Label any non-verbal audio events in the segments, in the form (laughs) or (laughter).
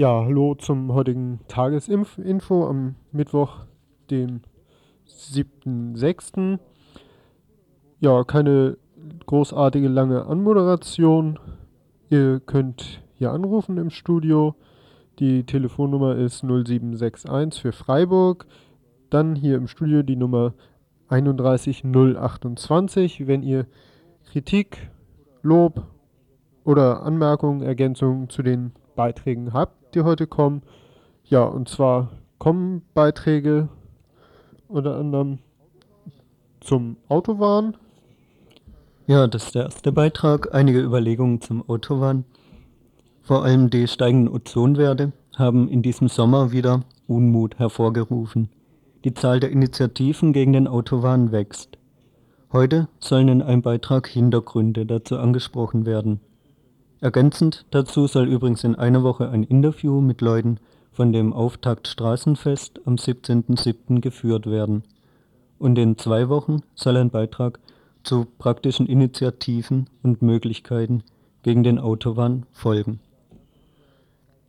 Ja, hallo zum heutigen Tagesinfo am Mittwoch, dem 7.6. Ja, keine großartige lange Anmoderation. Ihr könnt hier anrufen im Studio. Die Telefonnummer ist 0761 für Freiburg. Dann hier im Studio die Nummer 31028, wenn ihr Kritik, Lob oder Anmerkungen, Ergänzungen zu den Beiträgen habt, die heute kommen. Ja, und zwar kommen Beiträge unter anderem zum Autowahn. Ja, das ist der erste Beitrag. Einige Überlegungen zum Autowahn. Vor allem die steigenden Ozonwerte haben in diesem Sommer wieder Unmut hervorgerufen. Die Zahl der Initiativen gegen den Autowahn wächst. Heute sollen in einem Beitrag Hintergründe dazu angesprochen werden. Ergänzend dazu soll übrigens in einer Woche ein Interview mit Leuten von dem Auftakt Straßenfest am 17.07. geführt werden. Und in zwei Wochen soll ein Beitrag zu praktischen Initiativen und Möglichkeiten gegen den Autowahn folgen.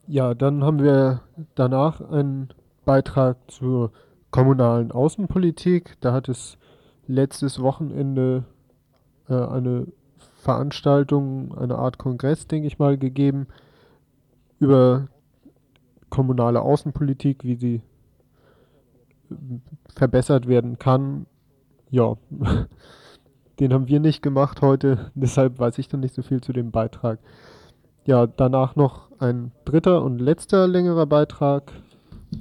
Ja, dann haben wir danach einen Beitrag zur kommunalen Außenpolitik. Da hat es letztes Wochenende äh, eine Veranstaltung, eine Art Kongress, denke ich mal, gegeben über kommunale Außenpolitik, wie sie verbessert werden kann. Ja, (laughs) den haben wir nicht gemacht heute, (laughs) deshalb weiß ich dann nicht so viel zu dem Beitrag. Ja, danach noch ein dritter und letzter längerer Beitrag.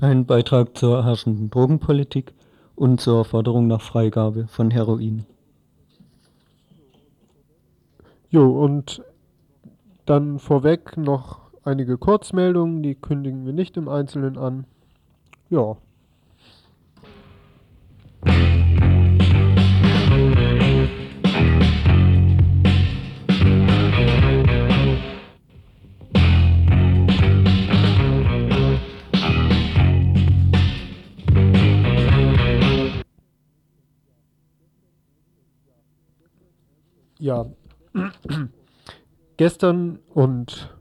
Ein Beitrag zur herrschenden Drogenpolitik und zur Forderung nach Freigabe von Heroin. Jo, und dann vorweg noch einige Kurzmeldungen, die kündigen wir nicht im Einzelnen an. Ja. Ja, Gestern und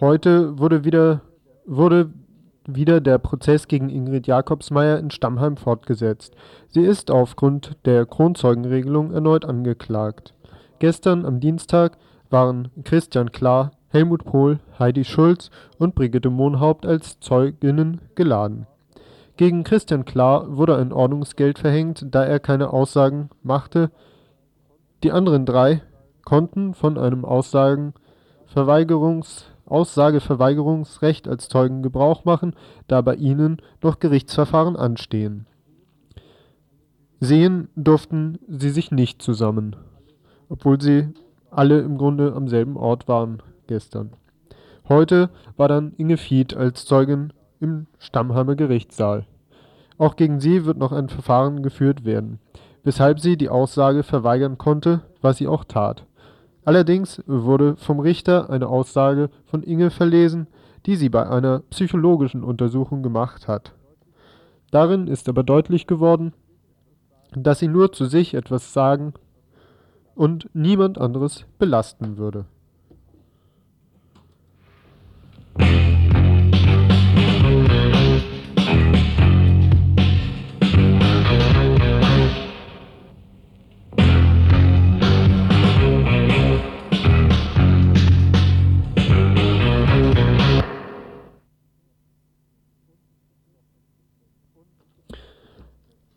heute wurde wieder, wurde wieder der Prozess gegen Ingrid Jakobsmeier in Stammheim fortgesetzt. Sie ist aufgrund der Kronzeugenregelung erneut angeklagt. Gestern am Dienstag waren Christian Klar, Helmut Pohl, Heidi Schulz und Brigitte Mohnhaupt als Zeuginnen geladen. Gegen Christian Klar wurde ein Ordnungsgeld verhängt, da er keine Aussagen machte. Die anderen drei konnten von einem Aussageverweigerungsrecht als Zeugen Gebrauch machen, da bei ihnen noch Gerichtsverfahren anstehen. Sehen durften sie sich nicht zusammen, obwohl sie alle im Grunde am selben Ort waren gestern. Heute war dann Inge Fied als Zeugin im Stammheimer Gerichtssaal. Auch gegen sie wird noch ein Verfahren geführt werden, weshalb sie die Aussage verweigern konnte, was sie auch tat. Allerdings wurde vom Richter eine Aussage von Inge verlesen, die sie bei einer psychologischen Untersuchung gemacht hat. Darin ist aber deutlich geworden, dass sie nur zu sich etwas sagen und niemand anderes belasten würde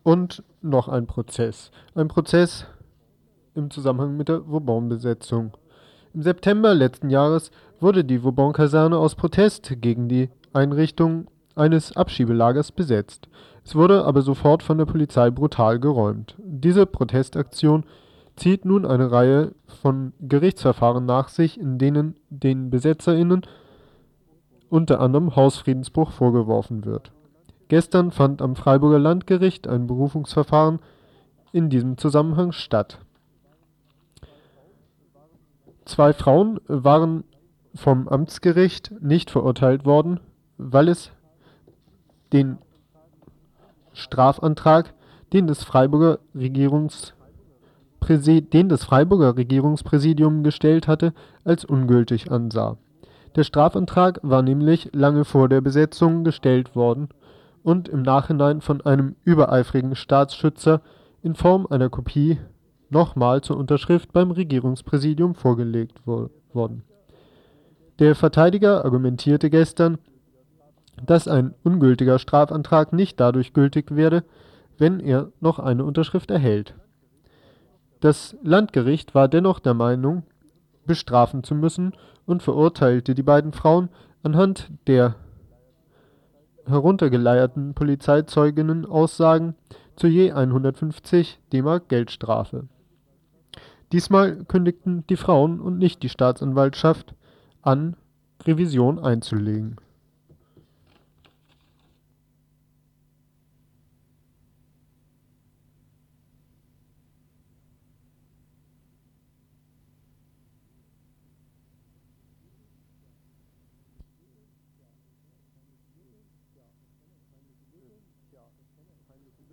Und noch ein Prozess. Ein Prozess im Zusammenhang mit der Vauban-Besetzung. Im September letzten Jahres wurde die Vauban-Kaserne aus Protest gegen die Einrichtung eines Abschiebelagers besetzt. Es wurde aber sofort von der Polizei brutal geräumt. Diese Protestaktion zieht nun eine Reihe von Gerichtsverfahren nach sich, in denen den BesetzerInnen unter anderem Hausfriedensbruch vorgeworfen wird. Gestern fand am Freiburger Landgericht ein Berufungsverfahren in diesem Zusammenhang statt. Zwei Frauen waren vom Amtsgericht nicht verurteilt worden, weil es den Strafantrag, den das Freiburger den das Freiburger Regierungspräsidium gestellt hatte, als ungültig ansah. Der Strafantrag war nämlich lange vor der Besetzung gestellt worden und im Nachhinein von einem übereifrigen Staatsschützer in Form einer Kopie nochmal zur Unterschrift beim Regierungspräsidium vorgelegt wo worden. Der Verteidiger argumentierte gestern, dass ein ungültiger Strafantrag nicht dadurch gültig werde, wenn er noch eine Unterschrift erhält. Das Landgericht war dennoch der Meinung, bestrafen zu müssen und verurteilte die beiden Frauen anhand der heruntergeleierten Polizeizeuginnen-Aussagen zu je 150 DM Geldstrafe. Diesmal kündigten die Frauen und nicht die Staatsanwaltschaft an, Revision einzulegen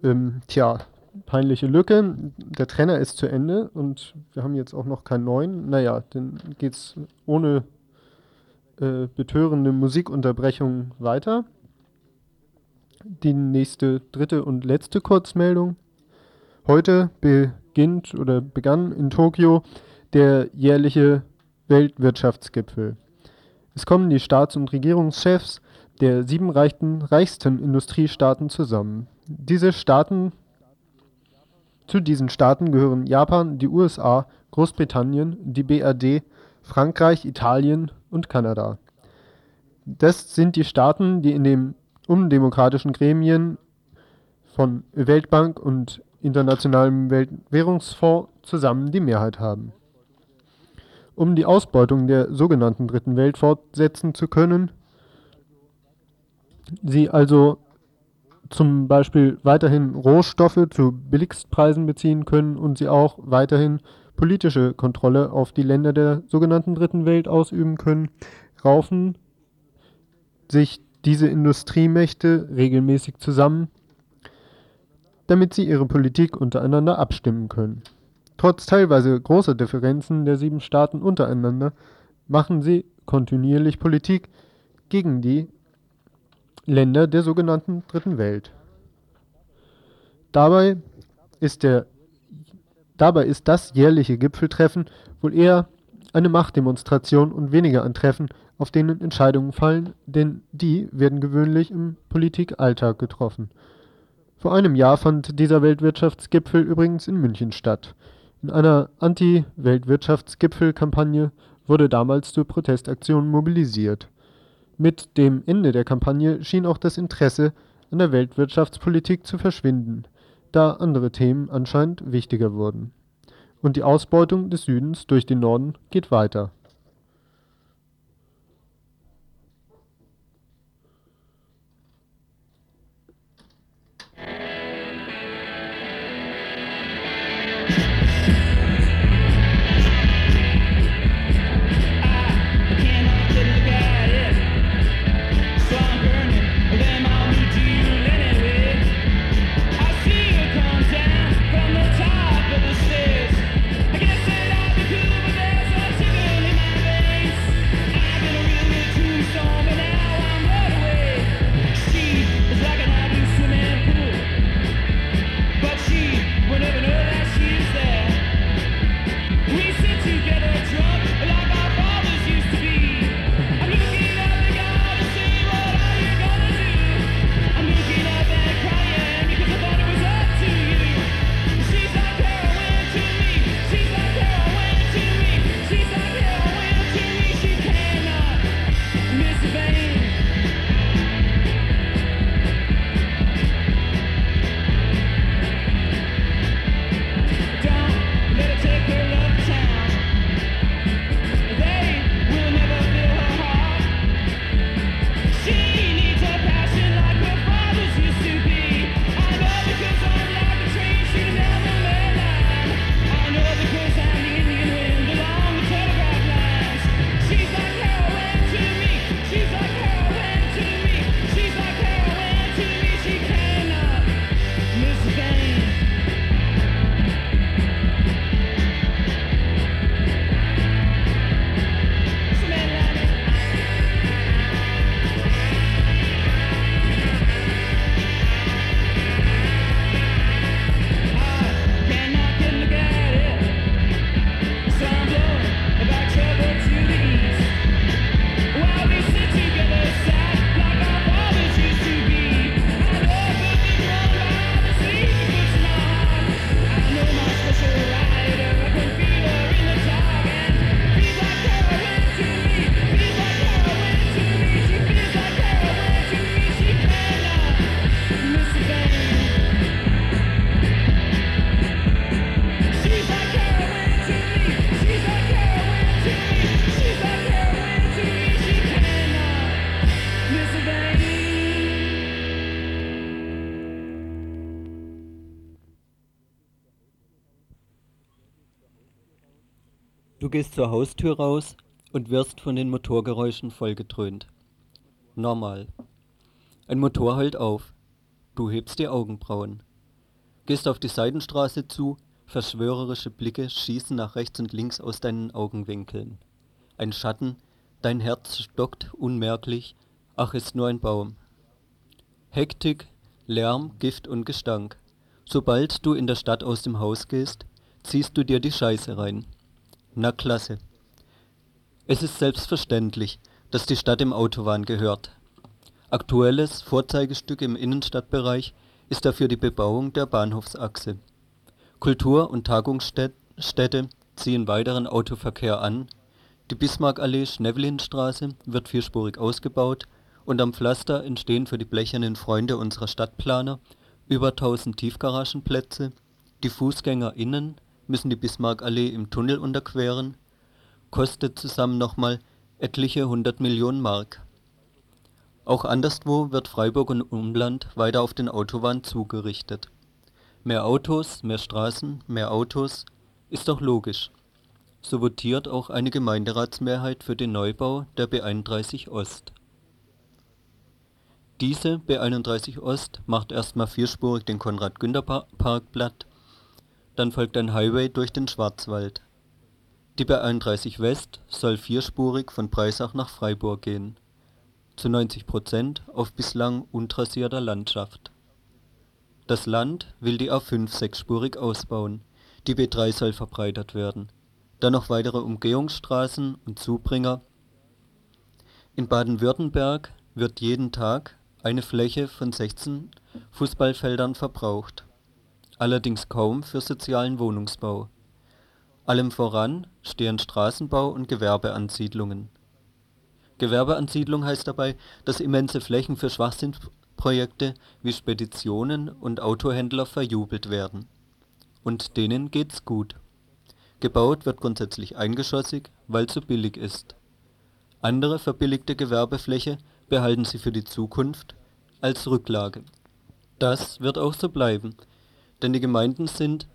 Ähm, tja, peinliche Lücke. Der Trainer ist zu Ende und wir haben jetzt auch noch keinen neuen. Naja, dann geht's ohne äh, betörende Musikunterbrechung weiter. Die nächste, dritte und letzte Kurzmeldung. Heute beginnt oder begann in Tokio der jährliche Weltwirtschaftsgipfel. Es kommen die Staats- und Regierungschefs der sieben reichsten Industriestaaten zusammen. Diese Staaten, zu diesen Staaten gehören Japan, die USA, Großbritannien, die BRD, Frankreich, Italien und Kanada. Das sind die Staaten, die in den undemokratischen Gremien von Weltbank und Internationalem Währungsfonds zusammen die Mehrheit haben. Um die Ausbeutung der sogenannten Dritten Welt fortsetzen zu können, sie also zum Beispiel weiterhin Rohstoffe zu Billigstpreisen beziehen können und sie auch weiterhin politische Kontrolle auf die Länder der sogenannten Dritten Welt ausüben können, raufen sich diese Industriemächte regelmäßig zusammen, damit sie ihre Politik untereinander abstimmen können. Trotz teilweise großer Differenzen der sieben Staaten untereinander machen sie kontinuierlich Politik gegen die Länder der sogenannten Dritten Welt. Dabei ist, der, dabei ist das jährliche Gipfeltreffen wohl eher eine Machtdemonstration und weniger ein Treffen, auf denen Entscheidungen fallen, denn die werden gewöhnlich im Politikalltag getroffen. Vor einem Jahr fand dieser Weltwirtschaftsgipfel übrigens in München statt. In einer Anti-Weltwirtschaftsgipfel-Kampagne wurde damals zur Protestaktion mobilisiert. Mit dem Ende der Kampagne schien auch das Interesse an der Weltwirtschaftspolitik zu verschwinden, da andere Themen anscheinend wichtiger wurden. Und die Ausbeutung des Südens durch den Norden geht weiter gehst zur Haustür raus und wirst von den Motorgeräuschen vollgetrönt. Normal. Ein Motor heult auf. Du hebst die Augenbrauen. Gehst auf die Seitenstraße zu, verschwörerische Blicke schießen nach rechts und links aus deinen Augenwinkeln. Ein Schatten, dein Herz stockt unmerklich, ach ist nur ein Baum. Hektik, Lärm, Gift und Gestank. Sobald du in der Stadt aus dem Haus gehst, ziehst du dir die Scheiße rein. Na klasse. Es ist selbstverständlich, dass die Stadt im Autobahn gehört. Aktuelles Vorzeigestück im Innenstadtbereich ist dafür die Bebauung der Bahnhofsachse. Kultur- und Tagungsstätte ziehen weiteren Autoverkehr an, die Bismarckallee-Schneevelinstraße wird vierspurig ausgebaut und am Pflaster entstehen für die blechernen Freunde unserer Stadtplaner über 1000 Tiefgaragenplätze, die FußgängerInnen müssen die Bismarckallee im Tunnel unterqueren, kostet zusammen nochmal etliche hundert Millionen Mark. Auch anderswo wird Freiburg und Umland weiter auf den Autobahn zugerichtet. Mehr Autos, mehr Straßen, mehr Autos, ist doch logisch. So votiert auch eine Gemeinderatsmehrheit für den Neubau der B31 Ost. Diese B31 Ost macht erstmal vierspurig den Konrad-Günther-Park platt, dann folgt ein Highway durch den Schwarzwald. Die B31 West soll vierspurig von Breisach nach Freiburg gehen, zu 90 Prozent auf bislang untrassierter Landschaft. Das Land will die A5 sechsspurig ausbauen, die B3 soll verbreitert werden, dann noch weitere Umgehungsstraßen und Zubringer. In Baden-Württemberg wird jeden Tag eine Fläche von 16 Fußballfeldern verbraucht allerdings kaum für sozialen Wohnungsbau. Allem voran stehen Straßenbau und Gewerbeansiedlungen. Gewerbeansiedlung heißt dabei, dass immense Flächen für Schwachsinnprojekte wie Speditionen und Autohändler verjubelt werden. Und denen geht's gut. Gebaut wird grundsätzlich eingeschossig, weil zu billig ist. Andere verbilligte Gewerbefläche behalten sie für die Zukunft als Rücklage. Das wird auch so bleiben denn die Gemeinden sind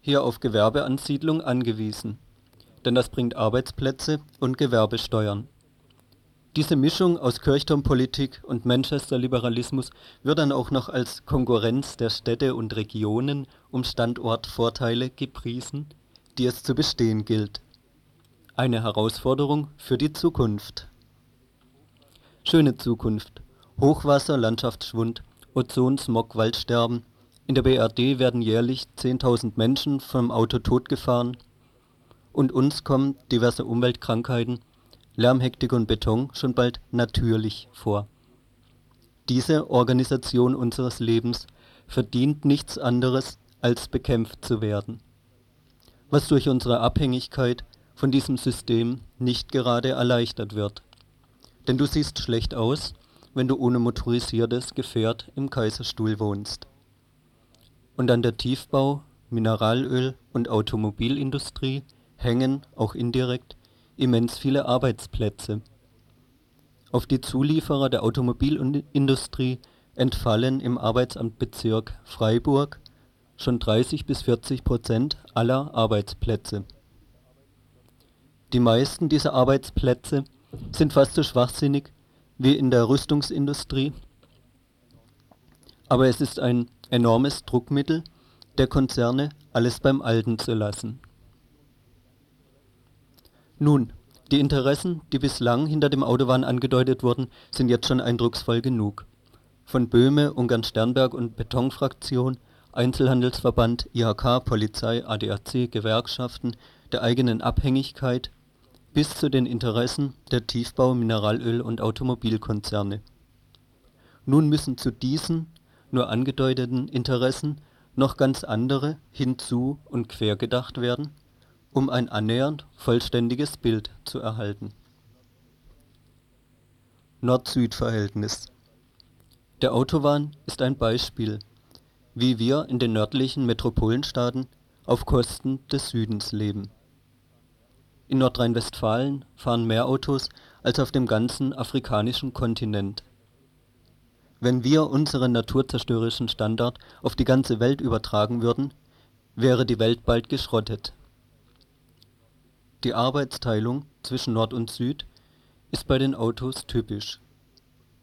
hier auf Gewerbeansiedlung angewiesen, denn das bringt Arbeitsplätze und Gewerbesteuern. Diese Mischung aus Kirchturmpolitik und Manchester-Liberalismus wird dann auch noch als Konkurrenz der Städte und Regionen um Standortvorteile gepriesen, die es zu bestehen gilt. Eine Herausforderung für die Zukunft. Schöne Zukunft. Hochwasser, Landschaftsschwund, Ozon, Smog, Waldsterben, in der BRD werden jährlich 10.000 Menschen vom Auto totgefahren und uns kommen diverse Umweltkrankheiten, Lärmhektik und Beton schon bald natürlich vor. Diese Organisation unseres Lebens verdient nichts anderes, als bekämpft zu werden, was durch unsere Abhängigkeit von diesem System nicht gerade erleichtert wird. Denn du siehst schlecht aus, wenn du ohne motorisiertes Gefährt im Kaiserstuhl wohnst und an der Tiefbau Mineralöl und Automobilindustrie hängen, auch indirekt, immens viele Arbeitsplätze. Auf die Zulieferer der Automobilindustrie entfallen im Arbeitsamtbezirk Freiburg schon 30 bis 40 Prozent aller Arbeitsplätze. Die meisten dieser Arbeitsplätze sind fast so schwachsinnig wie in der Rüstungsindustrie, aber es ist ein enormes Druckmittel der Konzerne, alles beim Alten zu lassen. Nun, die Interessen, die bislang hinter dem Autobahn angedeutet wurden, sind jetzt schon eindrucksvoll genug. Von Böhme, Ungarn-Sternberg und Betonfraktion, Einzelhandelsverband, IHK, Polizei, ADAC, Gewerkschaften, der eigenen Abhängigkeit bis zu den Interessen der Tiefbau-, Mineralöl- und Automobilkonzerne. Nun müssen zu diesen nur angedeuteten Interessen noch ganz andere hinzu und quergedacht werden, um ein annähernd vollständiges Bild zu erhalten. Nord-Süd-Verhältnis Der Autobahn ist ein Beispiel, wie wir in den nördlichen Metropolenstaaten auf Kosten des Südens leben. In Nordrhein-Westfalen fahren mehr Autos als auf dem ganzen afrikanischen Kontinent wenn wir unseren naturzerstörerischen Standard auf die ganze Welt übertragen würden, wäre die Welt bald geschrottet. Die Arbeitsteilung zwischen Nord und Süd ist bei den Autos typisch.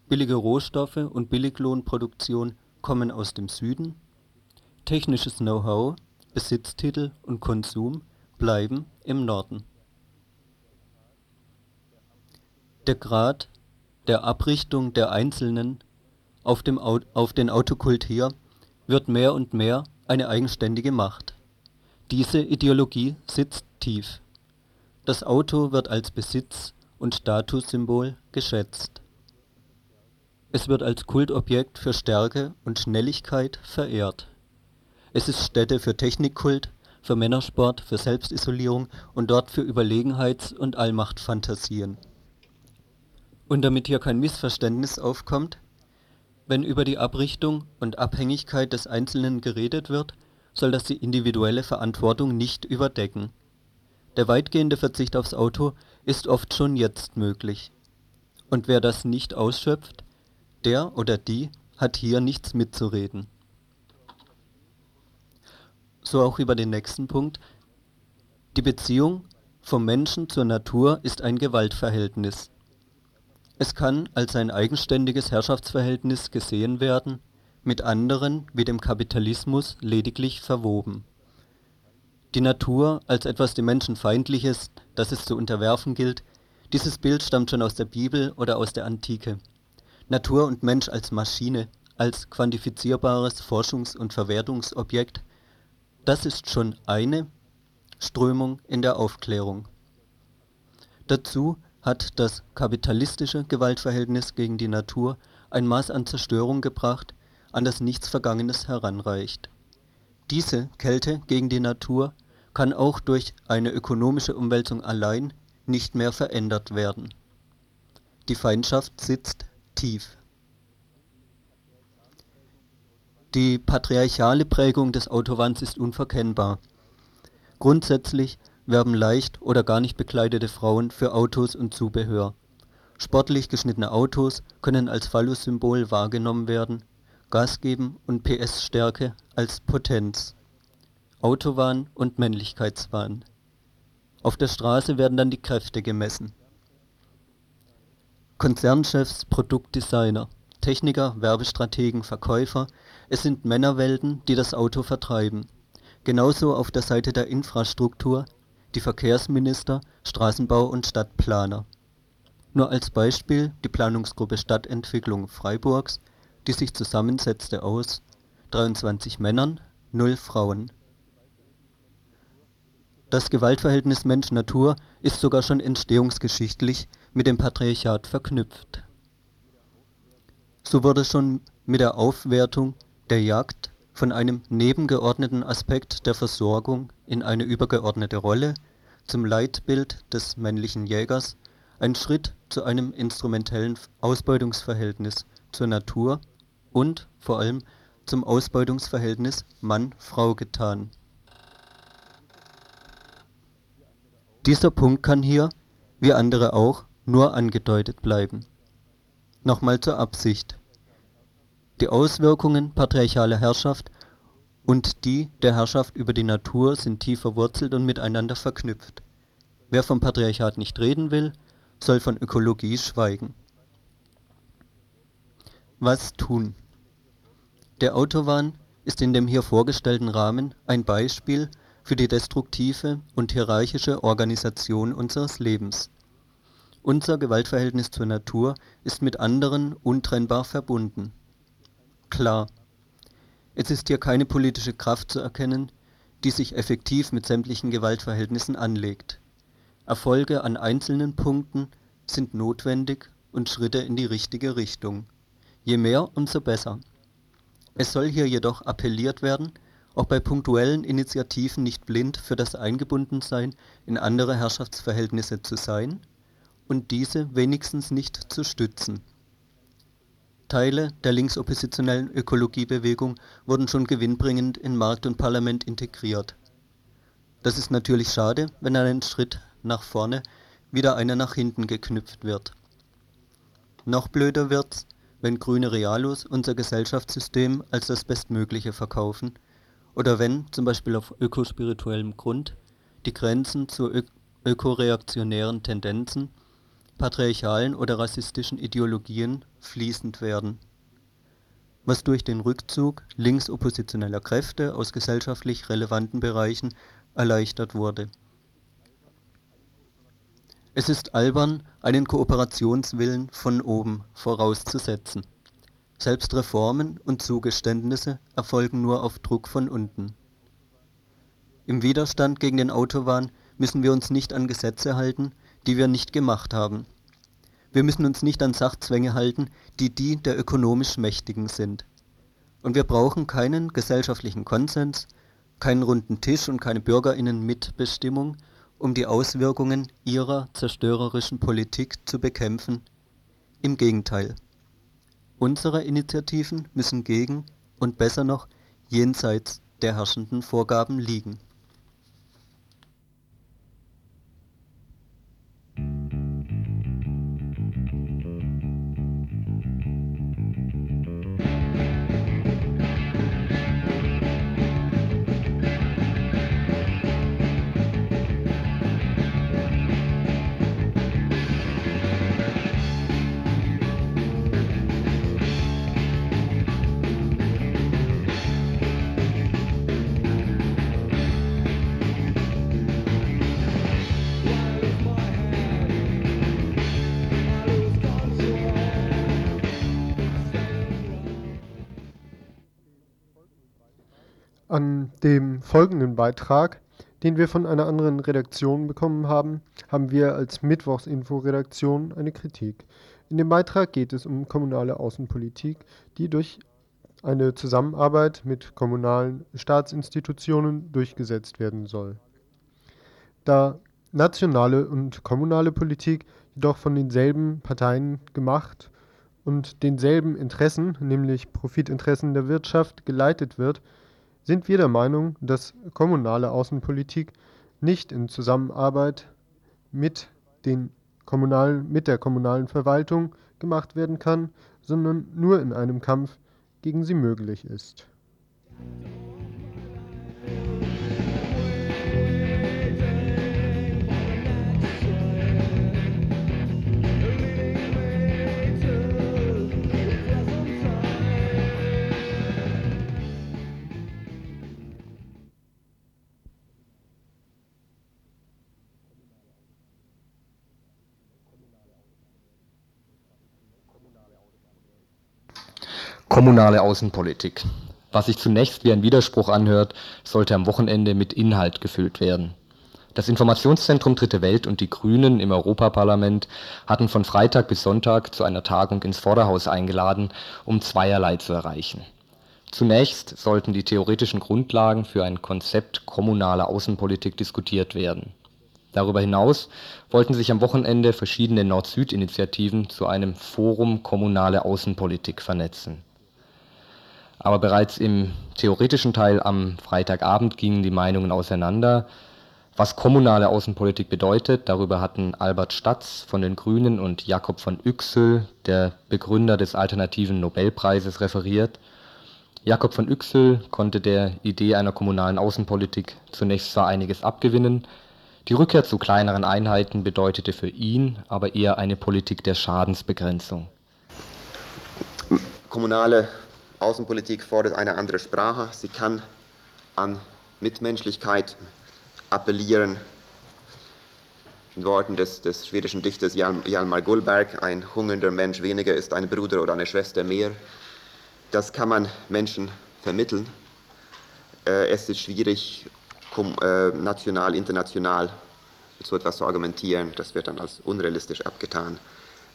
Billige Rohstoffe und Billiglohnproduktion kommen aus dem Süden, technisches Know-how, Besitztitel und Konsum bleiben im Norden. Der Grad der Abrichtung der Einzelnen auf dem auf den Autokult hier wird mehr und mehr eine eigenständige Macht. Diese Ideologie sitzt tief. Das Auto wird als Besitz und Statussymbol geschätzt. Es wird als Kultobjekt für Stärke und Schnelligkeit verehrt. Es ist Stätte für Technikkult, für Männersport, für Selbstisolierung und dort für Überlegenheits und Allmachtphantasien und damit hier kein Missverständnis aufkommt, wenn über die Abrichtung und Abhängigkeit des Einzelnen geredet wird, soll das die individuelle Verantwortung nicht überdecken. Der weitgehende Verzicht aufs Auto ist oft schon jetzt möglich. Und wer das nicht ausschöpft, der oder die hat hier nichts mitzureden. So auch über den nächsten Punkt. Die Beziehung vom Menschen zur Natur ist ein Gewaltverhältnis. Es kann als ein eigenständiges Herrschaftsverhältnis gesehen werden, mit anderen wie dem Kapitalismus lediglich verwoben. Die Natur als etwas dem Menschen Feindliches, das es zu unterwerfen gilt, dieses Bild stammt schon aus der Bibel oder aus der Antike. Natur und Mensch als Maschine, als quantifizierbares Forschungs- und Verwertungsobjekt, das ist schon eine Strömung in der Aufklärung. Dazu hat das kapitalistische Gewaltverhältnis gegen die Natur ein Maß an Zerstörung gebracht, an das nichts Vergangenes heranreicht. Diese Kälte gegen die Natur kann auch durch eine ökonomische Umwälzung allein nicht mehr verändert werden. Die Feindschaft sitzt tief. Die patriarchale Prägung des Autowans ist unverkennbar. Grundsätzlich werben leicht oder gar nicht bekleidete Frauen für Autos und Zubehör. Sportlich geschnittene Autos können als Phallus-Symbol wahrgenommen werden, Gas geben und PS-Stärke als Potenz. Autowahn und Männlichkeitswahn. Auf der Straße werden dann die Kräfte gemessen. Konzernchefs, Produktdesigner, Techniker, Werbestrategen, Verkäufer, es sind Männerwelten, die das Auto vertreiben. Genauso auf der Seite der Infrastruktur die Verkehrsminister, Straßenbau und Stadtplaner. Nur als Beispiel die Planungsgruppe Stadtentwicklung Freiburgs, die sich zusammensetzte aus 23 Männern, 0 Frauen. Das Gewaltverhältnis Mensch-Natur ist sogar schon entstehungsgeschichtlich mit dem Patriarchat verknüpft. So wurde schon mit der Aufwertung der Jagd von einem nebengeordneten Aspekt der Versorgung in eine übergeordnete Rolle, zum Leitbild des männlichen Jägers, ein Schritt zu einem instrumentellen Ausbeutungsverhältnis zur Natur und vor allem zum Ausbeutungsverhältnis Mann-Frau getan. Dieser Punkt kann hier, wie andere auch, nur angedeutet bleiben. Nochmal zur Absicht die Auswirkungen patriarchaler Herrschaft und die der Herrschaft über die Natur sind tief verwurzelt und miteinander verknüpft. Wer vom Patriarchat nicht reden will, soll von Ökologie schweigen. Was tun? Der Autowahn ist in dem hier vorgestellten Rahmen ein Beispiel für die destruktive und hierarchische Organisation unseres Lebens. Unser Gewaltverhältnis zur Natur ist mit anderen untrennbar verbunden klar. Es ist hier keine politische Kraft zu erkennen, die sich effektiv mit sämtlichen Gewaltverhältnissen anlegt. Erfolge an einzelnen Punkten sind notwendig und Schritte in die richtige Richtung. Je mehr, umso besser. Es soll hier jedoch appelliert werden, auch bei punktuellen Initiativen nicht blind für das Eingebundensein in andere Herrschaftsverhältnisse zu sein und diese wenigstens nicht zu stützen. Teile der linksoppositionellen Ökologiebewegung wurden schon gewinnbringend in Markt und Parlament integriert. Das ist natürlich schade, wenn an einen Schritt nach vorne wieder einer nach hinten geknüpft wird. Noch blöder wird's, wenn grüne Realos unser Gesellschaftssystem als das Bestmögliche verkaufen oder wenn, zum Beispiel auf ökospirituellem Grund, die Grenzen zur Ö ökoreaktionären Tendenzen, patriarchalen oder rassistischen Ideologien fließend werden, was durch den Rückzug linksoppositioneller Kräfte aus gesellschaftlich relevanten Bereichen erleichtert wurde. Es ist albern, einen Kooperationswillen von oben vorauszusetzen. Selbst Reformen und Zugeständnisse erfolgen nur auf Druck von unten. Im Widerstand gegen den Autobahn müssen wir uns nicht an Gesetze halten, die wir nicht gemacht haben. Wir müssen uns nicht an Sachzwänge halten, die die der ökonomisch Mächtigen sind. Und wir brauchen keinen gesellschaftlichen Konsens, keinen runden Tisch und keine Bürgerinnen-Mitbestimmung, um die Auswirkungen ihrer zerstörerischen Politik zu bekämpfen. Im Gegenteil. Unsere Initiativen müssen gegen und besser noch jenseits der herrschenden Vorgaben liegen. An dem folgenden Beitrag, den wir von einer anderen Redaktion bekommen haben, haben wir als Mittwochsinfo-Redaktion eine Kritik. In dem Beitrag geht es um kommunale Außenpolitik, die durch eine Zusammenarbeit mit kommunalen Staatsinstitutionen durchgesetzt werden soll. Da nationale und kommunale Politik jedoch von denselben Parteien gemacht und denselben Interessen, nämlich Profitinteressen der Wirtschaft, geleitet wird, sind wir der Meinung, dass kommunale Außenpolitik nicht in Zusammenarbeit mit kommunalen mit der kommunalen Verwaltung gemacht werden kann, sondern nur in einem Kampf gegen sie möglich ist Kommunale Außenpolitik. Was sich zunächst wie ein Widerspruch anhört, sollte am Wochenende mit Inhalt gefüllt werden. Das Informationszentrum Dritte Welt und die Grünen im Europaparlament hatten von Freitag bis Sonntag zu einer Tagung ins Vorderhaus eingeladen, um zweierlei zu erreichen. Zunächst sollten die theoretischen Grundlagen für ein Konzept kommunaler Außenpolitik diskutiert werden. Darüber hinaus wollten sich am Wochenende verschiedene Nord-Süd-Initiativen zu einem Forum Kommunale Außenpolitik vernetzen aber bereits im theoretischen Teil am Freitagabend gingen die Meinungen auseinander. Was kommunale Außenpolitik bedeutet, darüber hatten Albert Statz von den Grünen und Jakob von Yüksel, der Begründer des alternativen Nobelpreises, referiert. Jakob von Yüksel konnte der Idee einer kommunalen Außenpolitik zunächst zwar einiges abgewinnen, die Rückkehr zu kleineren Einheiten bedeutete für ihn aber eher eine Politik der Schadensbegrenzung. Kommunale Außenpolitik fordert eine andere Sprache. Sie kann an Mitmenschlichkeit appellieren. In Worten des, des schwedischen Dichters Hjalmar Gullberg, ein hungernder Mensch weniger ist ein Bruder oder eine Schwester mehr. Das kann man Menschen vermitteln. Äh, es ist schwierig, äh, national, international so etwas zu argumentieren. Das wird dann als unrealistisch abgetan.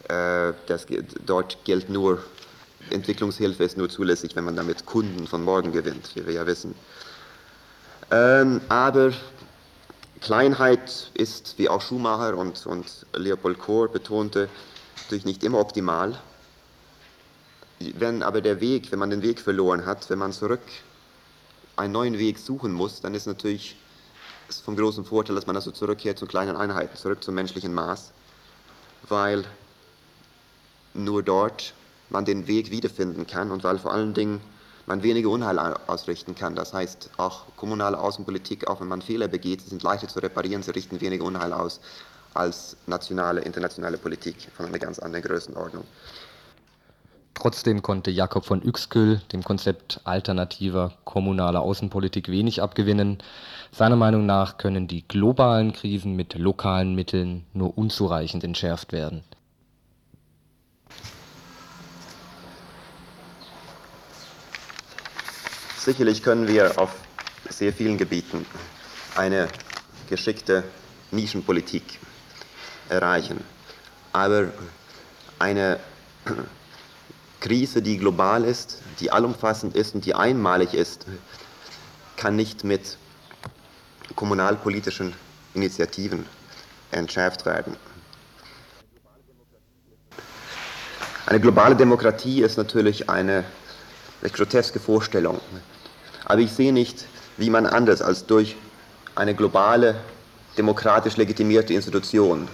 Äh, das, dort gilt nur Entwicklungshilfe ist nur zulässig, wenn man damit Kunden von morgen gewinnt, wie wir ja wissen. Ähm, aber Kleinheit ist, wie auch Schumacher und, und Leopold Kohr betonte, natürlich nicht immer optimal. Wenn aber der Weg, wenn man den Weg verloren hat, wenn man zurück einen neuen Weg suchen muss, dann ist natürlich ist vom großen Vorteil, dass man also zurückkehrt zu kleinen Einheiten, zurück zum menschlichen Maß, weil nur dort man den Weg wiederfinden kann und weil vor allen Dingen man weniger Unheil ausrichten kann. Das heißt, auch kommunale Außenpolitik, auch wenn man Fehler begeht, sind leichter zu reparieren, sie richten weniger Unheil aus als nationale, internationale Politik von einer ganz anderen Größenordnung. Trotzdem konnte Jakob von Uexküll dem Konzept alternativer kommunaler Außenpolitik wenig abgewinnen. Seiner Meinung nach können die globalen Krisen mit lokalen Mitteln nur unzureichend entschärft werden. Sicherlich können wir auf sehr vielen Gebieten eine geschickte Nischenpolitik erreichen. Aber eine (clears throat) Krise, die global ist, die allumfassend ist und die einmalig ist, kann nicht mit kommunalpolitischen Initiativen entschärft werden. Eine globale Demokratie ist natürlich eine groteske Vorstellung. Aber ich sehe nicht, wie man anders als durch eine globale, demokratisch legitimierte Institution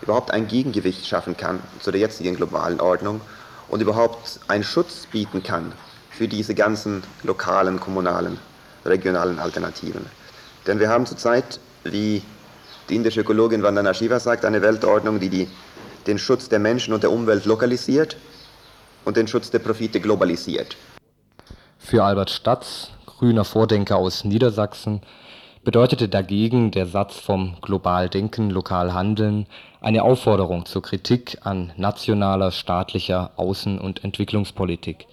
überhaupt ein Gegengewicht schaffen kann zu der jetzigen globalen Ordnung und überhaupt einen Schutz bieten kann für diese ganzen lokalen, kommunalen, regionalen Alternativen. Denn wir haben zurzeit, wie die indische Ökologin Vandana Shiva sagt, eine Weltordnung, die, die den Schutz der Menschen und der Umwelt lokalisiert und den Schutz der Profite globalisiert. Für Albert Statz, grüner Vordenker aus Niedersachsen, bedeutete dagegen der Satz vom global Denken, lokal Handeln eine Aufforderung zur Kritik an nationaler, staatlicher Außen- und Entwicklungspolitik.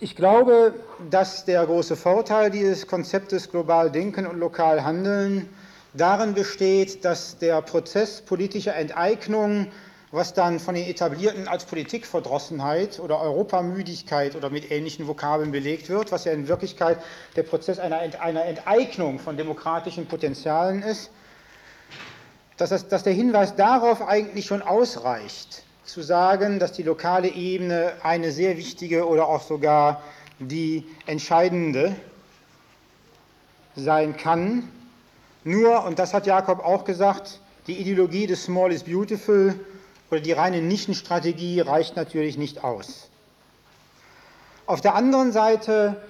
Ich glaube, dass der große Vorteil dieses Konzeptes global Denken und lokal Handeln darin besteht, dass der Prozess politischer Enteignung was dann von den Etablierten als Politikverdrossenheit oder Europamüdigkeit oder mit ähnlichen Vokabeln belegt wird, was ja in Wirklichkeit der Prozess einer, einer Enteignung von demokratischen Potenzialen ist, dass, das, dass der Hinweis darauf eigentlich schon ausreicht, zu sagen, dass die lokale Ebene eine sehr wichtige oder auch sogar die entscheidende sein kann. Nur, und das hat Jakob auch gesagt, die Ideologie des Small is Beautiful oder die reine Nischenstrategie reicht natürlich nicht aus. Auf der anderen Seite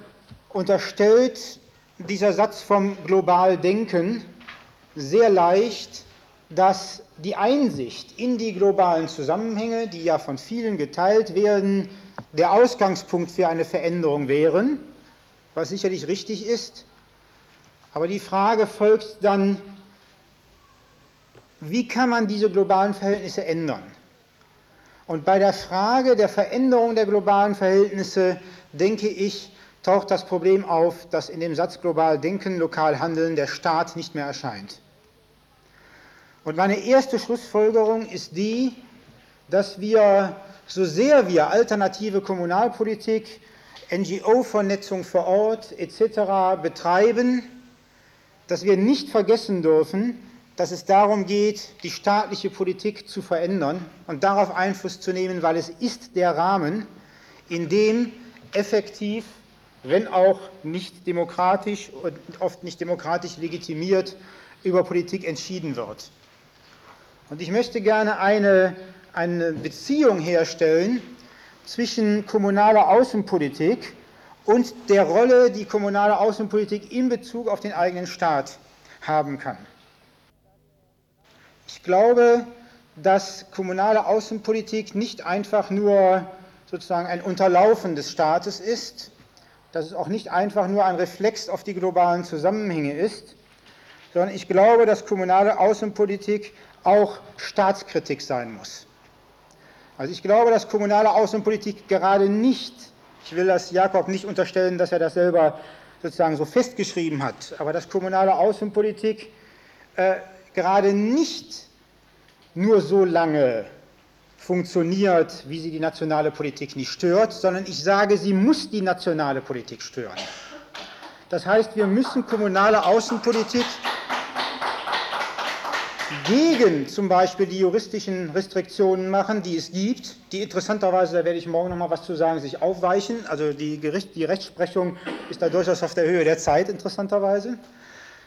unterstellt dieser Satz vom Globaldenken sehr leicht, dass die Einsicht in die globalen Zusammenhänge, die ja von vielen geteilt werden, der Ausgangspunkt für eine Veränderung wären, was sicherlich richtig ist. Aber die Frage folgt dann, wie kann man diese globalen Verhältnisse ändern? Und bei der Frage der Veränderung der globalen Verhältnisse, denke ich, taucht das Problem auf, dass in dem Satz global denken, lokal handeln der Staat nicht mehr erscheint. Und meine erste Schlussfolgerung ist die, dass wir, so sehr wir alternative Kommunalpolitik, NGO-Vernetzung vor Ort etc. betreiben, dass wir nicht vergessen dürfen, dass es darum geht, die staatliche Politik zu verändern und darauf Einfluss zu nehmen, weil es ist der Rahmen, in dem effektiv, wenn auch nicht demokratisch und oft nicht demokratisch legitimiert, über Politik entschieden wird. Und ich möchte gerne eine, eine Beziehung herstellen zwischen kommunaler Außenpolitik und der Rolle, die kommunale Außenpolitik in Bezug auf den eigenen Staat haben kann. Ich glaube, dass kommunale Außenpolitik nicht einfach nur sozusagen ein Unterlaufen des Staates ist, dass es auch nicht einfach nur ein Reflex auf die globalen Zusammenhänge ist, sondern ich glaube, dass kommunale Außenpolitik auch Staatskritik sein muss. Also ich glaube, dass kommunale Außenpolitik gerade nicht, ich will das Jakob nicht unterstellen, dass er das selber sozusagen so festgeschrieben hat, aber dass kommunale Außenpolitik äh, gerade nicht nur so lange funktioniert, wie sie die nationale Politik nicht stört, sondern ich sage, sie muss die nationale Politik stören. Das heißt, wir müssen kommunale Außenpolitik gegen zum Beispiel die juristischen Restriktionen machen, die es gibt, die interessanterweise, da werde ich morgen noch mal was zu sagen, sich aufweichen. Also die, Gericht, die Rechtsprechung ist da durchaus auf der Höhe der Zeit, interessanterweise.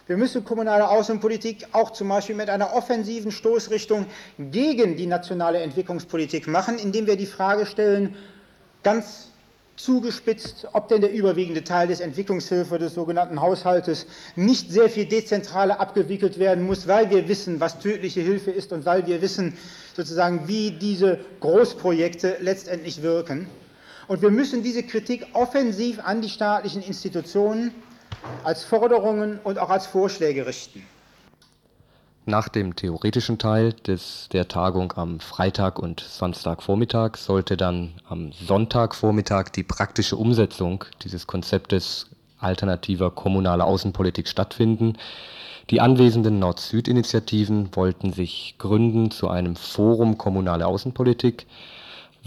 Wir müssen kommunale Außenpolitik auch zum Beispiel mit einer offensiven Stoßrichtung gegen die nationale Entwicklungspolitik machen, indem wir die Frage stellen, ganz zugespitzt, ob denn der überwiegende Teil des Entwicklungshilfe des sogenannten Haushaltes nicht sehr viel dezentraler abgewickelt werden muss, weil wir wissen, was tödliche Hilfe ist und weil wir wissen, sozusagen, wie diese Großprojekte letztendlich wirken. Und wir müssen diese Kritik offensiv an die staatlichen Institutionen als Forderungen und auch als Vorschläge richten. Nach dem theoretischen Teil des, der Tagung am Freitag und Samstagvormittag sollte dann am Sonntagvormittag die praktische Umsetzung dieses Konzeptes alternativer kommunaler Außenpolitik stattfinden. Die anwesenden Nord-Süd-Initiativen wollten sich gründen zu einem Forum kommunale Außenpolitik.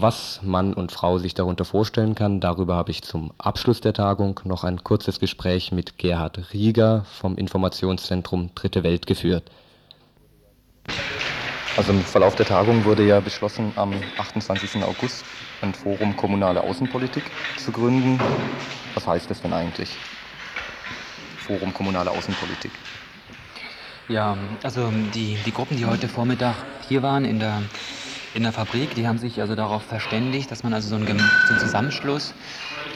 Was Mann und Frau sich darunter vorstellen kann, darüber habe ich zum Abschluss der Tagung noch ein kurzes Gespräch mit Gerhard Rieger vom Informationszentrum Dritte Welt geführt. Also im Verlauf der Tagung wurde ja beschlossen, am 28. August ein Forum Kommunale Außenpolitik zu gründen. Was heißt das denn eigentlich? Forum Kommunale Außenpolitik. Ja, also die, die Gruppen, die heute Vormittag hier waren in der, in der Fabrik, die haben sich also darauf verständigt, dass man also so einen, so einen Zusammenschluss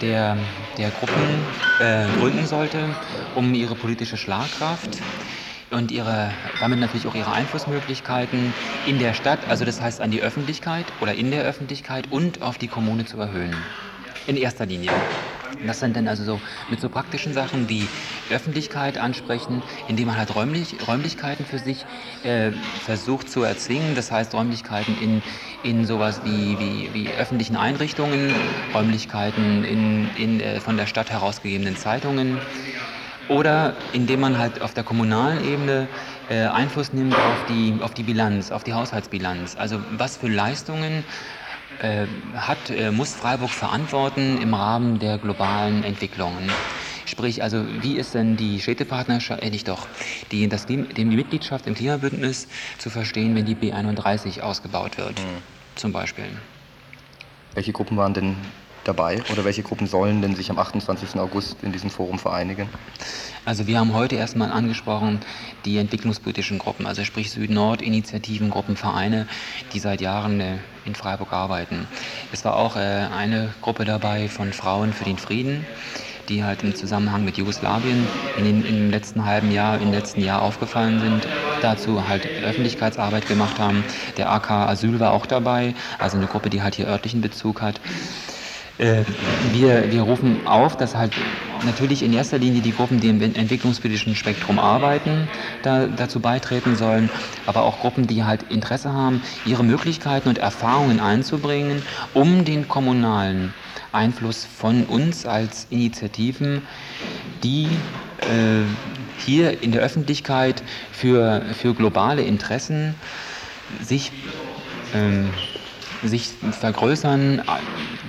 der, der Gruppen äh, gründen sollte, um ihre politische Schlagkraft und ihre, damit natürlich auch ihre Einflussmöglichkeiten in der Stadt, also das heißt an die Öffentlichkeit oder in der Öffentlichkeit und auf die Kommune zu erhöhen. In erster Linie. Das sind dann also so mit so praktischen Sachen wie Öffentlichkeit ansprechen, indem man halt räumlich, Räumlichkeiten für sich äh, versucht zu erzwingen. Das heißt Räumlichkeiten in, in sowas wie, wie, wie öffentlichen Einrichtungen, Räumlichkeiten in, in äh, von der Stadt herausgegebenen Zeitungen, oder indem man halt auf der kommunalen Ebene äh, Einfluss nimmt auf die, auf die Bilanz, auf die Haushaltsbilanz. Also was für Leistungen hat, äh, muss Freiburg verantworten im Rahmen der globalen Entwicklungen. Sprich, also wie ist denn die Städtepartnerschaft, äh, nicht doch, die, das, die, die Mitgliedschaft im Klimabündnis zu verstehen, wenn die B31 ausgebaut wird, mhm. zum Beispiel. Welche Gruppen waren denn dabei oder welche Gruppen sollen denn sich am 28. August in diesem Forum vereinigen? Also wir haben heute erstmal angesprochen die entwicklungspolitischen Gruppen, also sprich Süd-Nord-Initiativen, Gruppen, Vereine, die seit Jahren äh, in Freiburg arbeiten. Es war auch äh, eine Gruppe dabei von Frauen für den Frieden, die halt im Zusammenhang mit Jugoslawien in den, im letzten halben Jahr, im letzten Jahr aufgefallen sind, dazu halt Öffentlichkeitsarbeit gemacht haben. Der AK Asyl war auch dabei, also eine Gruppe, die halt hier örtlichen Bezug hat. Äh, wir, wir rufen auf, dass halt natürlich in erster Linie die Gruppen, die im entwicklungspolitischen Spektrum arbeiten, da, dazu beitreten sollen, aber auch Gruppen, die halt Interesse haben, ihre Möglichkeiten und Erfahrungen einzubringen, um den kommunalen Einfluss von uns als Initiativen, die äh, hier in der Öffentlichkeit für, für globale Interessen sich ähm, sich vergrößern,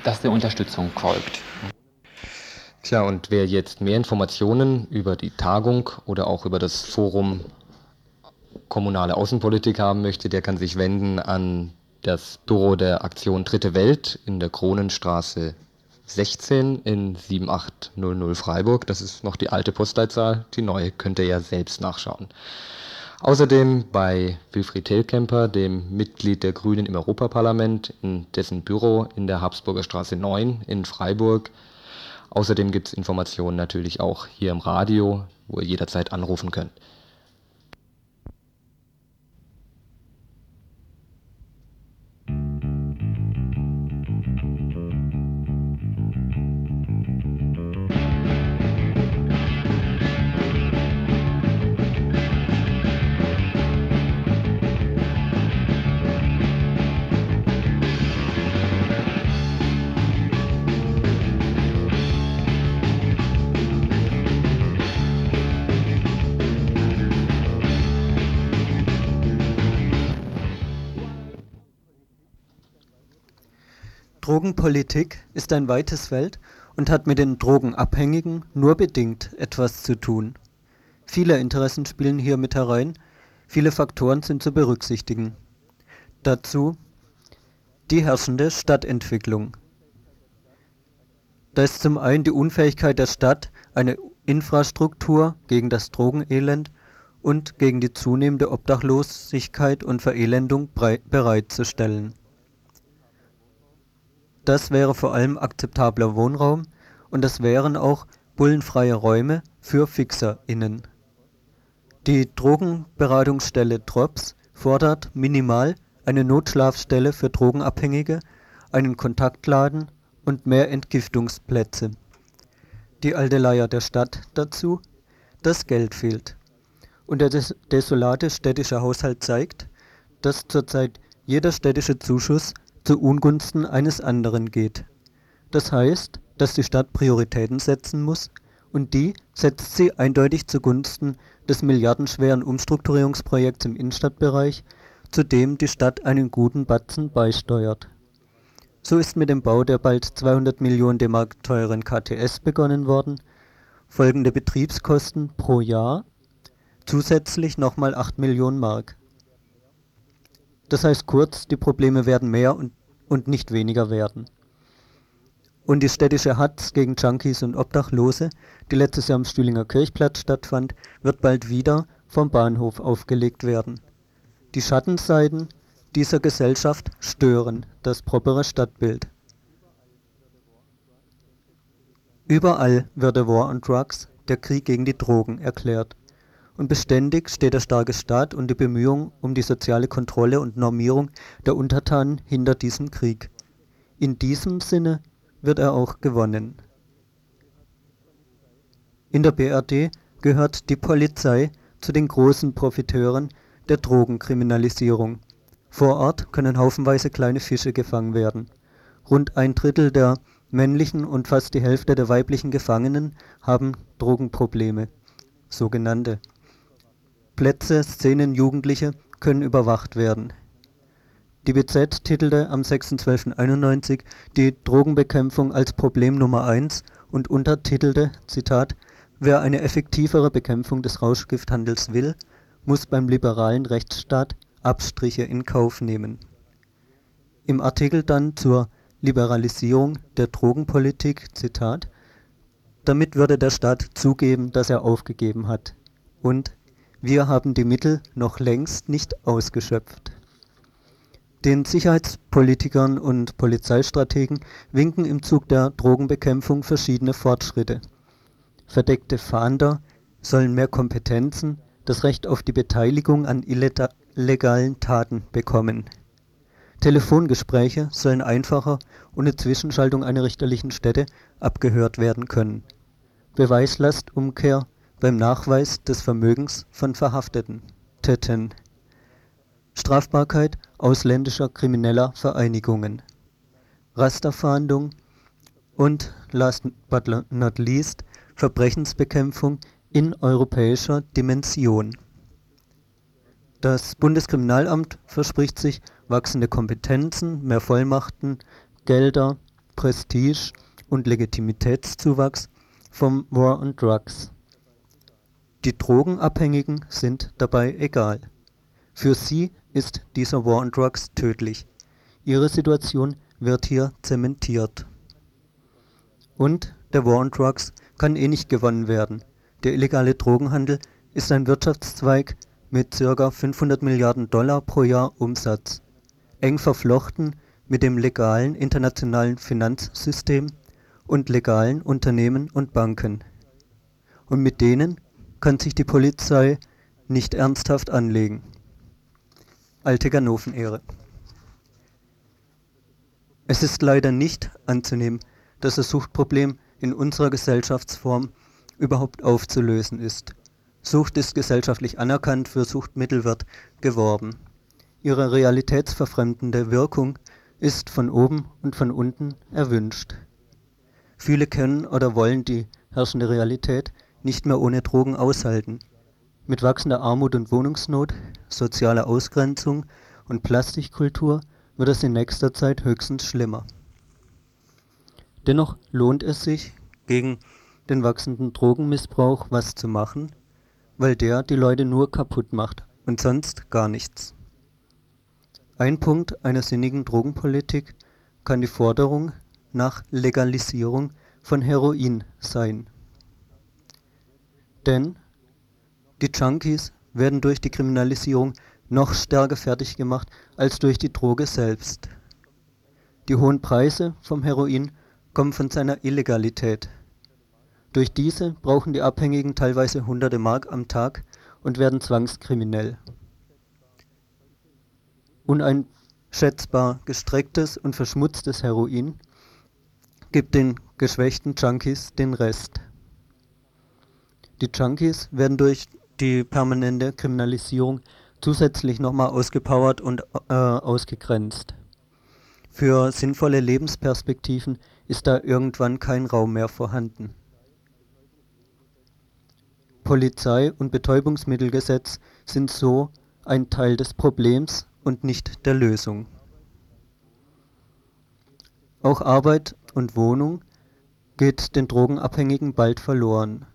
dass der Unterstützung folgt. Tja, und wer jetzt mehr Informationen über die Tagung oder auch über das Forum Kommunale Außenpolitik haben möchte, der kann sich wenden an das Büro der Aktion Dritte Welt in der Kronenstraße 16 in 7800 Freiburg. Das ist noch die alte Postleitzahl, die neue könnt ihr ja selbst nachschauen. Außerdem bei Wilfried Telkemper, dem Mitglied der Grünen im Europaparlament, in dessen Büro in der Habsburger Straße 9 in Freiburg. Außerdem gibt es Informationen natürlich auch hier im Radio, wo ihr jederzeit anrufen könnt. Drogenpolitik ist ein weites Feld und hat mit den Drogenabhängigen nur bedingt etwas zu tun. Viele Interessen spielen hier mit herein, viele Faktoren sind zu berücksichtigen. Dazu die herrschende Stadtentwicklung. Da ist zum einen die Unfähigkeit der Stadt, eine Infrastruktur gegen das Drogenelend und gegen die zunehmende Obdachlosigkeit und Verelendung bereitzustellen. Das wäre vor allem akzeptabler Wohnraum und das wären auch bullenfreie Räume für FixerInnen. Die Drogenberatungsstelle Drops fordert minimal eine Notschlafstelle für Drogenabhängige, einen Kontaktladen und mehr Entgiftungsplätze. Die alte Leier der Stadt dazu, das Geld fehlt. Und der des desolate städtische Haushalt zeigt, dass zurzeit jeder städtische Zuschuss zu Ungunsten eines anderen geht. Das heißt, dass die Stadt Prioritäten setzen muss und die setzt sie eindeutig zugunsten des milliardenschweren Umstrukturierungsprojekts im Innenstadtbereich, zu dem die Stadt einen guten Batzen beisteuert. So ist mit dem Bau der bald 200 Millionen DM teuren KTS begonnen worden, folgende Betriebskosten pro Jahr zusätzlich nochmal 8 Millionen Mark. Das heißt kurz, die Probleme werden mehr und, und nicht weniger werden. Und die städtische Hatz gegen Junkies und Obdachlose, die letztes Jahr am Stühlinger Kirchplatz stattfand, wird bald wieder vom Bahnhof aufgelegt werden. Die Schattenseiten dieser Gesellschaft stören das propere Stadtbild. Überall wird der War on Drugs, der Krieg gegen die Drogen, erklärt. Und beständig steht der starke Staat und die Bemühungen um die soziale Kontrolle und Normierung der Untertanen hinter diesem Krieg. In diesem Sinne wird er auch gewonnen. In der BRD gehört die Polizei zu den großen Profiteuren der Drogenkriminalisierung. Vor Ort können haufenweise kleine Fische gefangen werden. Rund ein Drittel der männlichen und fast die Hälfte der weiblichen Gefangenen haben Drogenprobleme, sogenannte. Plätze, Szenen, Jugendliche können überwacht werden. Die BZ titelte am 6.12.91 die Drogenbekämpfung als Problem Nummer 1 und untertitelte, Zitat, Wer eine effektivere Bekämpfung des Rauschgifthandels will, muss beim liberalen Rechtsstaat Abstriche in Kauf nehmen. Im Artikel dann zur Liberalisierung der Drogenpolitik, Zitat, damit würde der Staat zugeben, dass er aufgegeben hat. Und wir haben die Mittel noch längst nicht ausgeschöpft. Den Sicherheitspolitikern und Polizeistrategen winken im Zug der Drogenbekämpfung verschiedene Fortschritte. Verdeckte Fahnder sollen mehr Kompetenzen, das Recht auf die Beteiligung an illegalen Taten bekommen. Telefongespräche sollen einfacher ohne Zwischenschaltung einer richterlichen Stätte abgehört werden können. Beweislastumkehr beim Nachweis des Vermögens von Verhafteten. Strafbarkeit ausländischer krimineller Vereinigungen, Rasterfahndung und last but not least Verbrechensbekämpfung in europäischer Dimension. Das Bundeskriminalamt verspricht sich wachsende Kompetenzen, mehr Vollmachten, Gelder, Prestige und Legitimitätszuwachs vom War on Drugs. Die Drogenabhängigen sind dabei egal. Für sie ist dieser War on Drugs tödlich. Ihre Situation wird hier zementiert. Und der War on Drugs kann eh nicht gewonnen werden. Der illegale Drogenhandel ist ein Wirtschaftszweig mit ca. 500 Milliarden Dollar pro Jahr Umsatz, eng verflochten mit dem legalen internationalen Finanzsystem und legalen Unternehmen und Banken. Und mit denen kann sich die Polizei nicht ernsthaft anlegen alte Ganoven-Ehre. Es ist leider nicht anzunehmen, dass das Suchtproblem in unserer Gesellschaftsform überhaupt aufzulösen ist. Sucht ist gesellschaftlich anerkannt, für Suchtmittel wird geworben. Ihre realitätsverfremdende Wirkung ist von oben und von unten erwünscht. Viele können oder wollen die herrschende Realität nicht mehr ohne Drogen aushalten. Mit wachsender Armut und Wohnungsnot, sozialer Ausgrenzung und Plastikkultur wird es in nächster Zeit höchstens schlimmer. Dennoch lohnt es sich, gegen den wachsenden Drogenmissbrauch was zu machen, weil der die Leute nur kaputt macht und sonst gar nichts. Ein Punkt einer sinnigen Drogenpolitik kann die Forderung nach Legalisierung von Heroin sein. Denn die Junkies werden durch die Kriminalisierung noch stärker fertig gemacht als durch die Droge selbst. Die hohen Preise vom Heroin kommen von seiner Illegalität. Durch diese brauchen die Abhängigen teilweise hunderte Mark am Tag und werden zwangskriminell. Uneinschätzbar gestrecktes und verschmutztes Heroin gibt den geschwächten Junkies den Rest. Die Junkies werden durch die permanente Kriminalisierung zusätzlich nochmal ausgepowert und äh, ausgegrenzt. Für sinnvolle Lebensperspektiven ist da irgendwann kein Raum mehr vorhanden. Polizei und Betäubungsmittelgesetz sind so ein Teil des Problems und nicht der Lösung. Auch Arbeit und Wohnung geht den Drogenabhängigen bald verloren.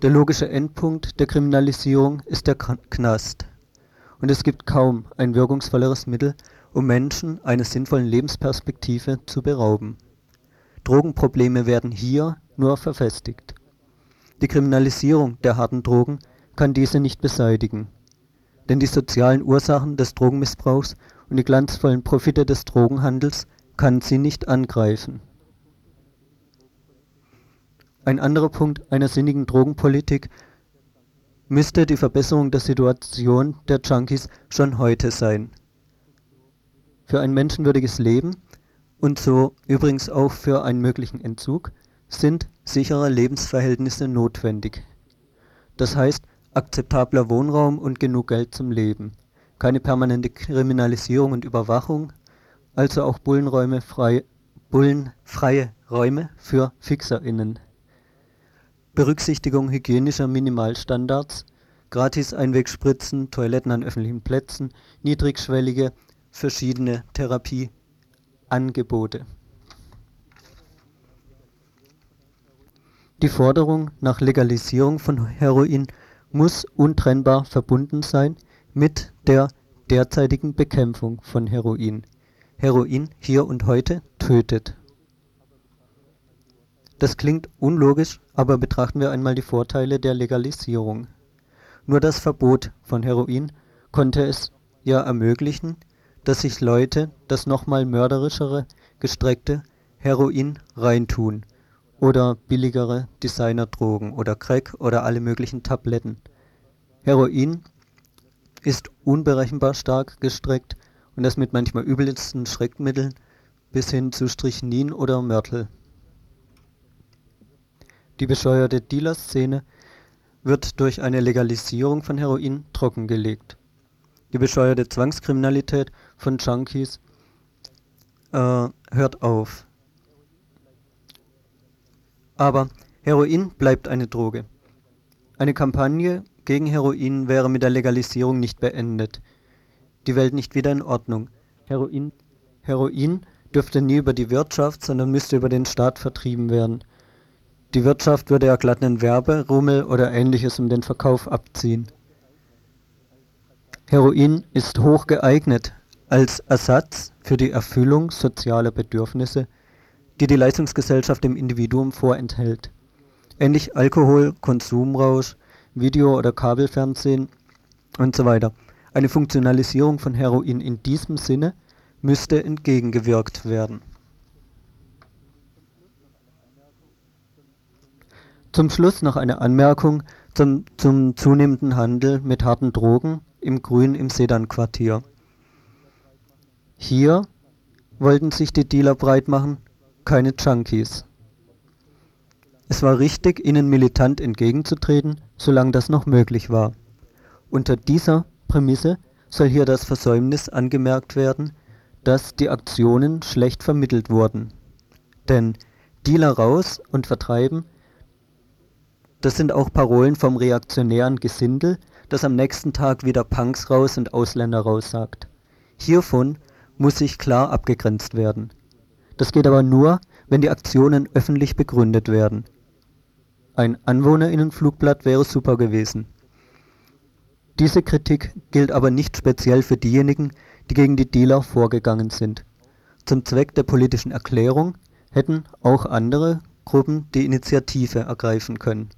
Der logische Endpunkt der Kriminalisierung ist der Knast. Und es gibt kaum ein wirkungsvolleres Mittel, um Menschen einer sinnvollen Lebensperspektive zu berauben. Drogenprobleme werden hier nur verfestigt. Die Kriminalisierung der harten Drogen kann diese nicht beseitigen. Denn die sozialen Ursachen des Drogenmissbrauchs und die glanzvollen Profite des Drogenhandels kann sie nicht angreifen. Ein anderer Punkt einer sinnigen Drogenpolitik müsste die Verbesserung der Situation der Junkies schon heute sein für ein menschenwürdiges Leben und so übrigens auch für einen möglichen Entzug sind sichere Lebensverhältnisse notwendig. Das heißt akzeptabler Wohnraum und genug Geld zum Leben, keine permanente Kriminalisierung und Überwachung, also auch Bullenräume frei, bullenfreie Räume für FixerInnen. Berücksichtigung hygienischer Minimalstandards, gratis Einwegspritzen, Toiletten an öffentlichen Plätzen, niedrigschwellige verschiedene Therapieangebote. Die Forderung nach Legalisierung von Heroin muss untrennbar verbunden sein mit der derzeitigen Bekämpfung von Heroin. Heroin hier und heute tötet. Das klingt unlogisch, aber betrachten wir einmal die Vorteile der Legalisierung. Nur das Verbot von Heroin konnte es ja ermöglichen, dass sich Leute das nochmal mörderischere, gestreckte Heroin reintun oder billigere Designerdrogen oder Crack oder alle möglichen Tabletten. Heroin ist unberechenbar stark gestreckt und das mit manchmal übelsten Schreckmitteln bis hin zu Strychnin oder Mörtel. Die bescheuerte Dealerszene wird durch eine Legalisierung von Heroin trockengelegt. Die bescheuerte Zwangskriminalität von Junkies äh, hört auf. Aber Heroin bleibt eine Droge. Eine Kampagne gegen Heroin wäre mit der Legalisierung nicht beendet. Die Welt nicht wieder in Ordnung. Heroin, Heroin dürfte nie über die Wirtschaft, sondern müsste über den Staat vertrieben werden. Die Wirtschaft würde ja glatt einen Werberummel oder ähnliches um den Verkauf abziehen. Heroin ist hoch geeignet als Ersatz für die Erfüllung sozialer Bedürfnisse, die die Leistungsgesellschaft dem Individuum vorenthält. Ähnlich Alkohol, Konsumrausch, Video- oder Kabelfernsehen und so weiter. Eine Funktionalisierung von Heroin in diesem Sinne müsste entgegengewirkt werden. Zum Schluss noch eine Anmerkung zum, zum zunehmenden Handel mit harten Drogen im Grün im Sedan-Quartier. Hier wollten sich die Dealer breitmachen, keine Junkies. Es war richtig, ihnen militant entgegenzutreten, solange das noch möglich war. Unter dieser Prämisse soll hier das Versäumnis angemerkt werden, dass die Aktionen schlecht vermittelt wurden. Denn Dealer raus und vertreiben, das sind auch Parolen vom reaktionären Gesindel, das am nächsten Tag wieder Punks raus und Ausländer raus sagt. Hiervon muss sich klar abgegrenzt werden. Das geht aber nur, wenn die Aktionen öffentlich begründet werden. Ein Anwohnerinnenflugblatt wäre super gewesen. Diese Kritik gilt aber nicht speziell für diejenigen, die gegen die Dealer vorgegangen sind. Zum Zweck der politischen Erklärung hätten auch andere Gruppen die Initiative ergreifen können.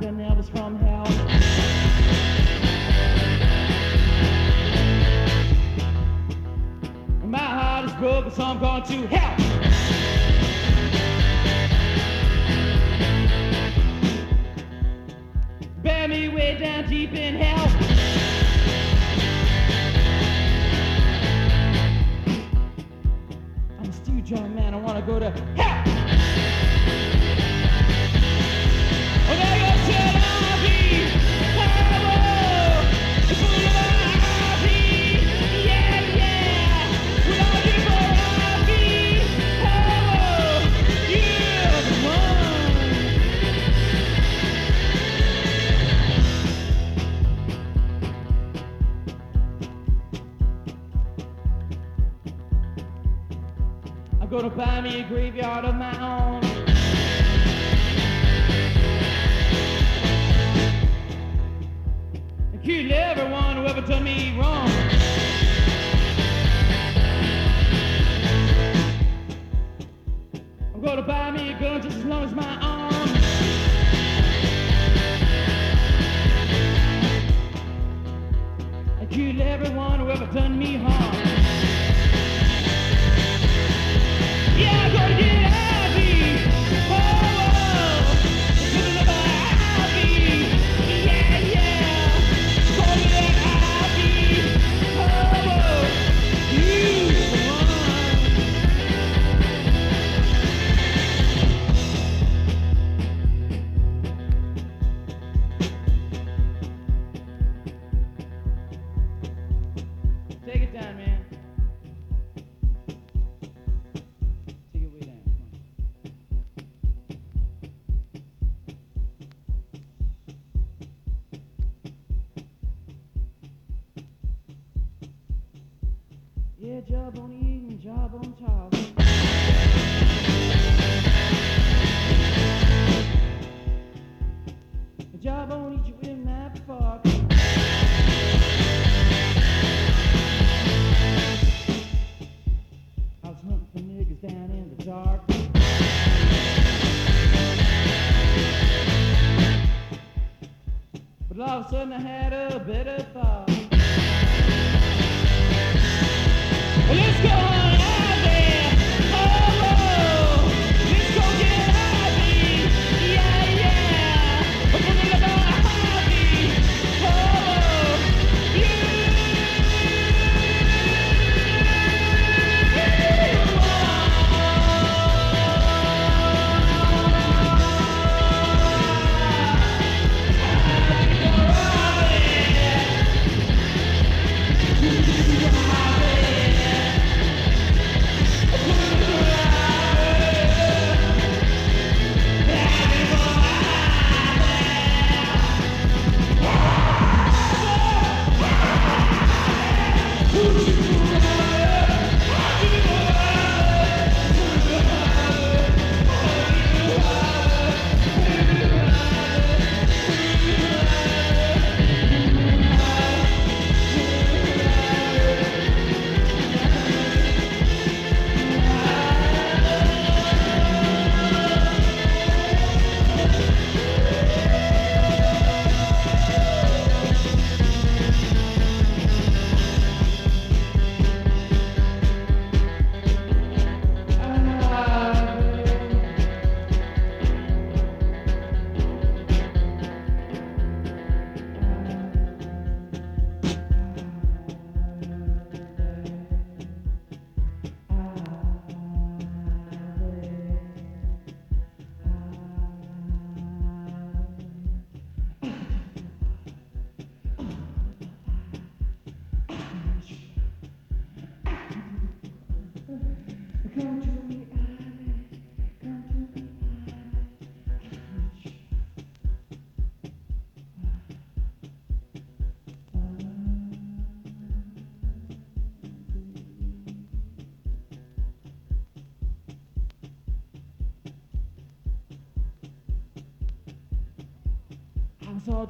from hell. My heart is broken, so I'm going to hell.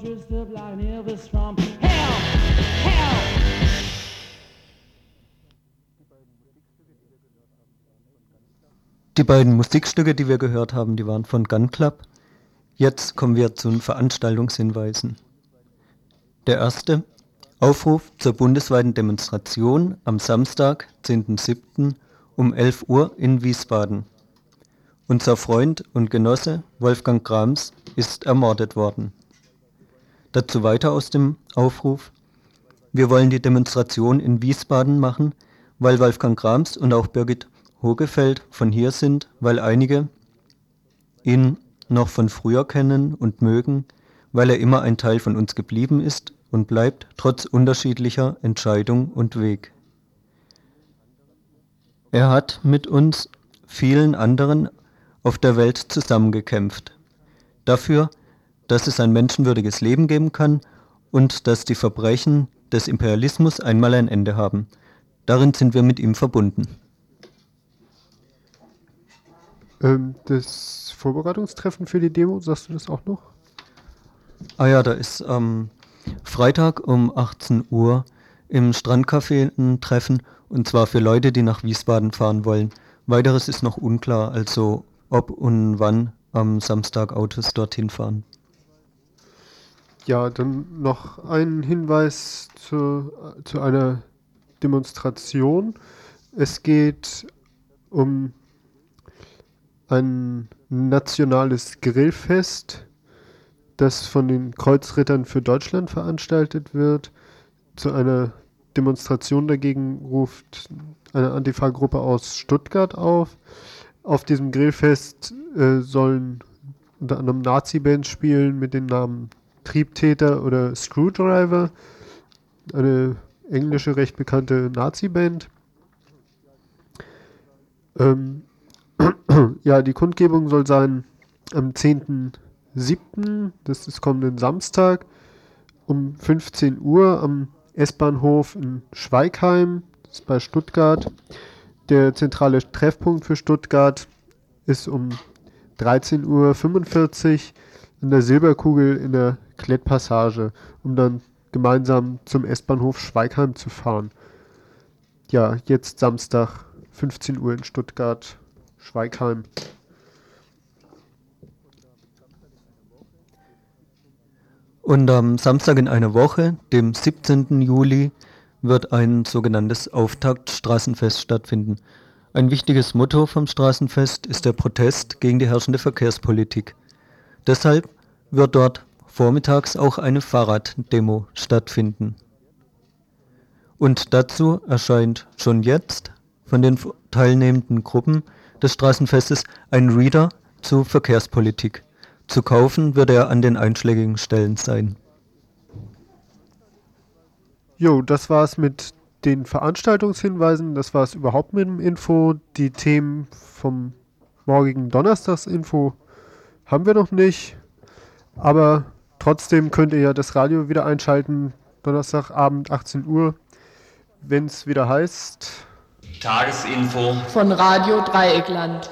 just up like Elvis from hell, hell. Die beiden Musikstücke, die wir gehört haben, die waren von Gun Club. Jetzt kommen wir zu den Veranstaltungshinweisen. Der erste Aufruf zur bundesweiten Demonstration am Samstag, 10.07. um 11 Uhr in Wiesbaden. Unser Freund und Genosse Wolfgang Grams ist ermordet worden. Dazu weiter aus dem Aufruf. Wir wollen die Demonstration in Wiesbaden machen, weil Wolfgang Grams und auch Birgit Hogefeld von hier sind, weil einige ihn noch von früher kennen und mögen, weil er immer ein Teil von uns geblieben ist und bleibt, trotz unterschiedlicher Entscheidung und Weg. Er hat mit uns vielen anderen auf der Welt zusammengekämpft. Dafür, dass es ein menschenwürdiges Leben geben kann und dass die Verbrechen des Imperialismus einmal ein Ende haben. Darin sind wir mit ihm verbunden. Ähm, das Vorbereitungstreffen für die Demo, sagst du das auch noch? Ah ja, da ist am Freitag um 18 Uhr im Strandcafé ein Treffen und zwar für Leute, die nach Wiesbaden fahren wollen. Weiteres ist noch unklar, also ob und wann am Samstag Autos dorthin fahren. Ja, dann noch ein Hinweis zu, zu einer Demonstration. Es geht um ein nationales Grillfest, das von den Kreuzrittern für Deutschland veranstaltet wird. Zu einer Demonstration dagegen ruft eine Antifa-Gruppe aus Stuttgart auf. Auf diesem Grillfest äh, sollen unter anderem Nazi-Bands spielen mit den Namen Triebtäter oder Screwdriver. Eine englische, recht bekannte Nazi-Band. Ähm, (clears throat) ja, die Kundgebung soll sein am 10.07., das ist kommenden Samstag, um 15 Uhr am S-Bahnhof in Schweigheim, das ist bei Stuttgart. Der zentrale Treffpunkt für Stuttgart ist um 13.45 Uhr in der Silberkugel in der Klettpassage, um dann gemeinsam zum S-Bahnhof Schweigheim zu fahren. Ja, jetzt Samstag, 15 Uhr in Stuttgart, Schweigheim. Und am Samstag in einer Woche, dem 17. Juli, wird ein sogenanntes Auftaktstraßenfest stattfinden. Ein wichtiges Motto vom Straßenfest ist der Protest gegen die herrschende Verkehrspolitik. Deshalb wird dort vormittags auch eine Fahrraddemo stattfinden. Und dazu erscheint schon jetzt von den teilnehmenden Gruppen des Straßenfestes ein Reader zu Verkehrspolitik. Zu kaufen wird er an den einschlägigen Stellen sein. Jo, das war's mit den Veranstaltungshinweisen. Das war's überhaupt mit dem Info. Die Themen vom morgigen Donnerstagsinfo haben wir noch nicht. Aber trotzdem könnt ihr ja das Radio wieder einschalten. Donnerstagabend 18 Uhr, wenn es wieder heißt. Tagesinfo von Radio Dreieckland.